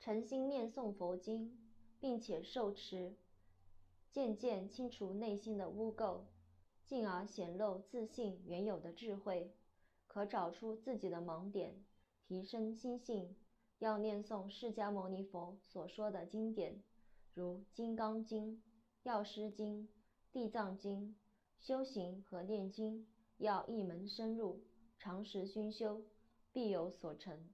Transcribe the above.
诚心念诵佛经，并且受持，渐渐清除内心的污垢，进而显露自信原有的智慧，可找出自己的盲点，提升心性。要念诵释迦牟尼佛所说的经典，如《金刚经》《药师经》《地藏经》，修行和念经要一门深入，长时熏修，必有所成。